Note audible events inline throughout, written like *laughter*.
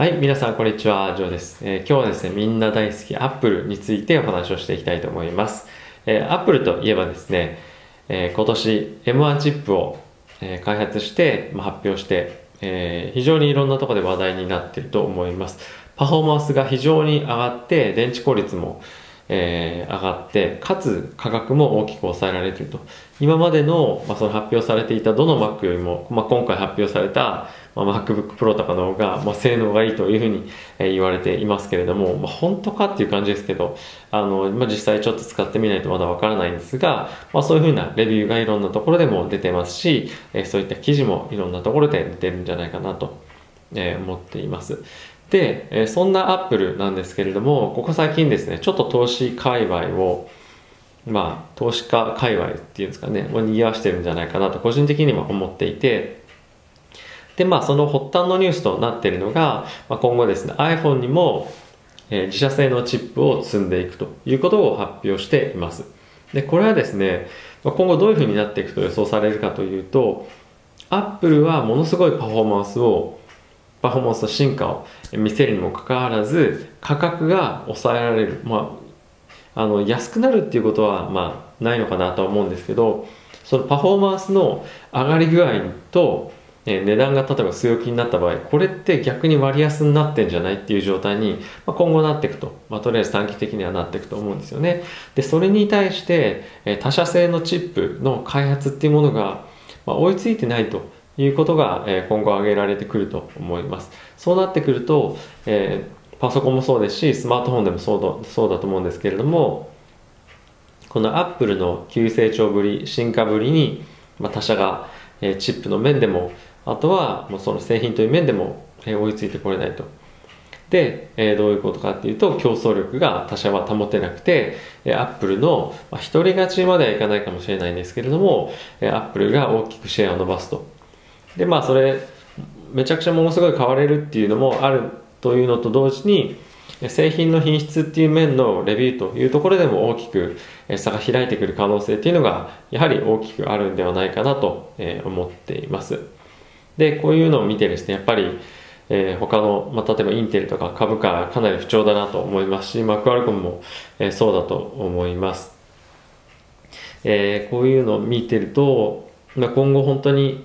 はい、皆さんこんにちは、ジョーです、えー、今日はですね、みんな大好き Apple についてお話をしていきたいと思います。えー、Apple といえばですね、えー、今年 M1 チップを、え、開発して、まあ、発表して、え、非常にいろんなところで話題になっていると思います。パフォーマンスが非常に上がって、電池効率もえー、上がって、かつ価格も大きく抑えられていると。今までの,、まあその発表されていたどの Mac よりも、まあ、今回発表された、まあ、MacBook Pro とかの方が、まあ、性能がいいというふうに、え、言われていますけれども、まあ、本当かっていう感じですけど、あの、まあ、実際ちょっと使ってみないとまだわからないんですが、まあ、そういうふうなレビューがいろんなところでも出てますし、え、そういった記事もいろんなところで出てるんじゃないかなと、え、思っています。で、えそんなアップルなんですけれども、ここ最近ですね、ちょっと投資界隈を、まあ、投資家界隈っていうんですかね、を賑わしてるんじゃないかなと、個人的にも思っていて、で、まあ、その発端のニュースとなっているのが、まあ、今後ですね、iPhone にも、えー、自社製のチップを積んでいくということを発表しています。で、これはですね、今後どういうふうになっていくと予想されるかというと、Apple はものすごいパフォーマンスをパフォーマンスの進化を見せるにもかかわらず価格が抑えられる、まあ、あの安くなるっていうことは、まあ、ないのかなとは思うんですけどそのパフォーマンスの上がり具合と、え値段が例えば据え置きになった場合これって逆に割安になってんじゃないっていう状態に、まあ、今後なっていくと、まあ、とりあえず短期的にはなっていくと思うんですよねでそれに対して、え他社製のチップの開発っていうものが、まあ、追いついてないということが、え今後挙げられてくると思います。そうなってくると、えー、パソコンもそうですし、スマートフォンでもそうだそうだと思うんですけれども、このアップルの急成長ぶり、進化ぶりに、まあ、他社が、チップの面でも、あとはもうその製品という面でも、え、追いついてこれないと。で、え、どういうことかっていうと競争力が他社は保てなくて、え、アップルの、まあ、独り勝ちまではいかないかもしれないんですけれども、え、アップルが大きくシェアを伸ばすとでまあそれめちゃくちゃものすごい変われるっていうのもあるというのと同時に製品の品質っていう面のレビューというところでも大きく差が開いてくる可能性っていうのがやはり大きくあるんではないかなと思っていますでこういうのを見てですねやっぱりえー、他の、まあ、例えばインテルとか株価かなり不調だなと思いますし、マクアルコムも、えー、そうだと思います。えー、こういうのを見てると、まあ、今後本当に、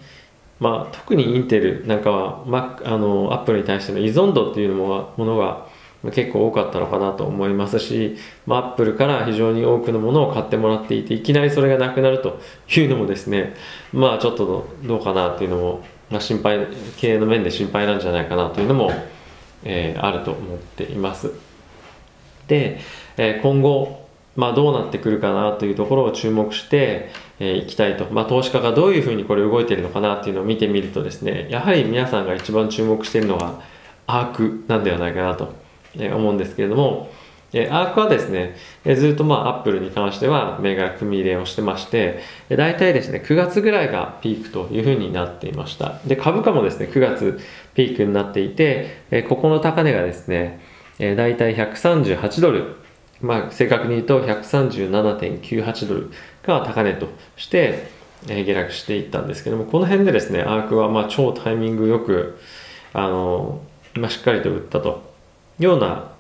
まあ、特にインテルなんかは、ま、あのアップルに対しての依存度っていうのもものが結構多かったのかなと思いますし、まあ、アップルから非常に多くのものを買ってもらっていていきなりそれがなくなるというのもですねまあちょっとどうかなっていうのも、ま、心配経営の面で心配なんじゃないかなというのも、えー、あると思っています。で、えー、今後まあ、どうなってくるかなというところを注目してい、えー、きたいと、まあ、投資家がどういうふうにこれ動いているのかなっていうのを見てみるとですねやはり皆さんが一番注目しているのがアークなんではないかなと思うんですけれども、えアークはですね、えずっとまあアップルに関しては銘柄組み入れをしてまして、え大体ですね、9月ぐらいがピークというふうになっていました。で、株価もですね、9月ピークになっていて、えここの高値がですね、え大体138ドルまあ、正確に言うと137.98ドルが高値として、えー、下落していったんですけどもこの辺でですねアークはまあ超タイミングよくあの、まあ、しっかりと売ったとような、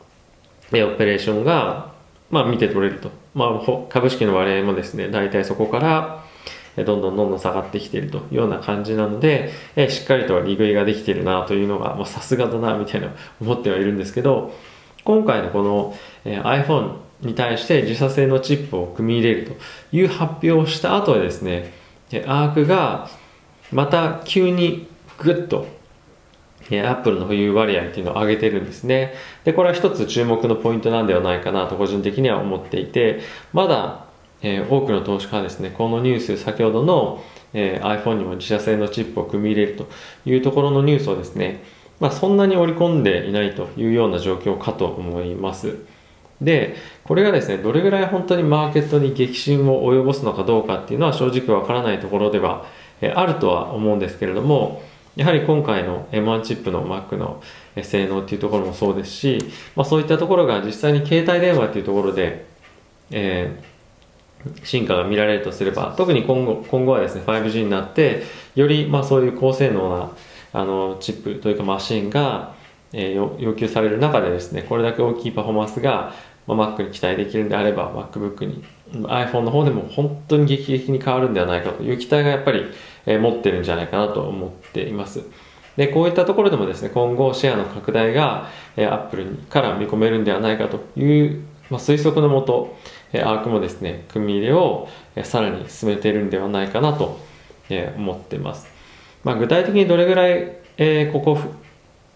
え、オペレーションが、まあ、見て取れると、まあ、株式の割合もですね大体そこからどんどんどんどん下がってきているというような感じなので、え、しっかりと利食いができているなというのがさすがだなみたいな思ってはいるんですけど今回のこの、え iPhone に対して自社製のチップを組み入れるという発表をした後でですね、アークがまた急にグッとえ、アップルの保有割合っていうのを上げてるんですね。で、これは一つ注目のポイントなんではないかなと個人的には思っていて、まだ、えー、多くの投資家はですね、このニュース、先ほどの、えー、iPhone にも自社製のチップを組み入れるというところのニュースをですね、まあ、そんなに織り込んでいないというような状況かと思います。で、これがですね、どれぐらい本当にマーケットに激震を及ぼすのかどうかっていうのは正直わからないところではあるとは思うんですけれども、やはり今回の M1 チップの Mac の性能っていうところもそうですし、まあ、そういったところが実際に携帯電話っていうところで、えー、進化が見られるとすれば、特に今後今後はですね、5G になって、よりまあそういう高性能なあのチップというかマシンが、えー、要求される中でですね、これだけ大きいパフォーマンスが、まあ、Mac に期待できるんであれば、MacBook に、iPhone の方でも本当に劇的に変わるんではないかという期待がやっぱり、えー、持ってるんじゃないかなと思っています。で、こういったところでもですね、今後シェアの拡大が、えー、Apple から見込めるんではないかという、まあ、推測のもと、えー、ARC もですね、組み入れを、えー、さらに進めているんではないかなと、えー、思っています。まあ、具体的にどれぐらい、えー、ここ、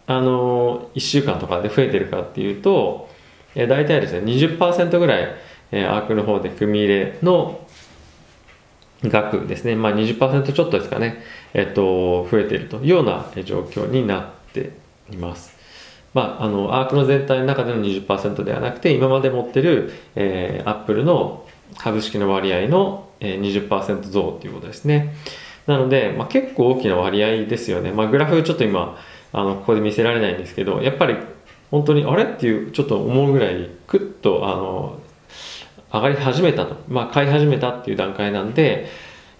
あのー、1週間とかで増えてるかっていうと、えー、大体ですね、20%ぐらい、えー、アークの方で組み入れの額ですね、まあ20%ちょっとですかね、えっと、増えているというような状況になっています。まあ、あの、アークの全体の中での20%ではなくて、今まで持ってる、えー、アップルの株式の割合の、えー、20%増ということですね。なので、まあ、結構大きな割合ですよね。まあ、グラフちょっと今、あの、ここで見せられないんですけど、やっぱり本当にあれっていうちょっと思うぐらいクッとあの上がり始めたと、まあ、買い始めたっていう段階なんで、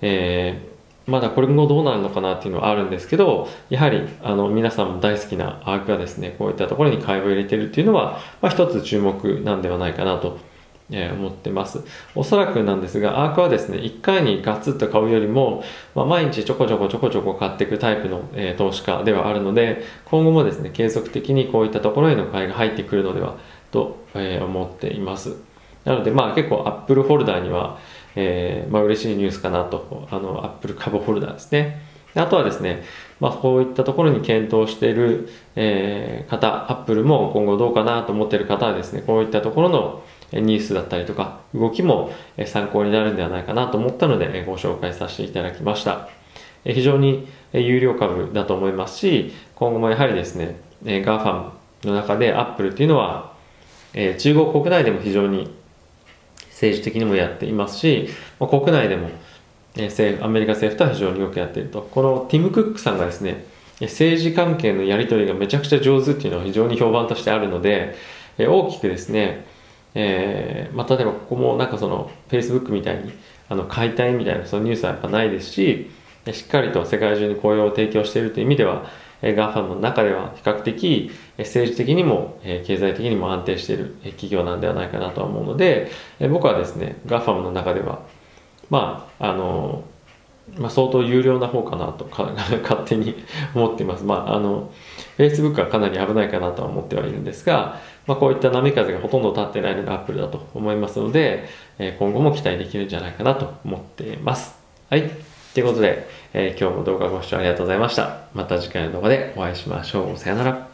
えー、まだこれもどうなるのかなっていうのはあるんですけどやはりあの皆さんも大好きなアークがですねこういったところに買いを入れてるっていうのは、まあ、一つ注目なんではないかなとえ思ってます。おそらくなんですが、アークはですね、1回にガツッと買うよりも、まあ、毎日ちょこちょこちょこちょこ買っていくタイプの、えー、投資家ではあるので、今後もですね、継続的にこういったところへの買いが入ってくるのではと、えー、思っています。なので、まあ結構 Apple ホルダーには、えー、まあ嬉しいニュースかなと、あの、Apple 株ホルダーですね。あとはですね、まあ、こういったところに検討している、えー、方、Apple も今後どうかなと思っている方はですね、こういったところのニュースだったりとか動きも参考になるんではないかなと思ったのでご紹介させていただきました。非常に有料株だと思いますし今後もやはりですね GAFAM の中で Apple っていうのは中国国内でも非常に政治的にもやっていますし国内でもアメリカ政府とは非常によくやっていると。このティム・クックさんがですね政治関係のやり取りがめちゃくちゃ上手っていうのは非常に評判としてあるので大きくですねえー、まあ、例えばここもなんかその Facebook みたいにあの解体みたいなそのニュースはやっぱないですししっかりと世界中に雇用を提供しているという意味では GAFAM の中では比較的政治的にも経済的にも安定している企業なんではないかなとは思うので僕はですね GAFAM の中ではまああのまあ、相当有料な方かなとか *laughs* 勝手に思っています。まあ、あの、Facebook はかなり危ないかなとは思ってはいるんですが、まあ、こういった波風がほとんど立ってないのが Apple だと思いますので、え今後も期待できるんじゃないかなと思っています。はい。ということで、えー、今日も動画ご視聴ありがとうございました。また次回の動画でお会いしましょう。さよなら。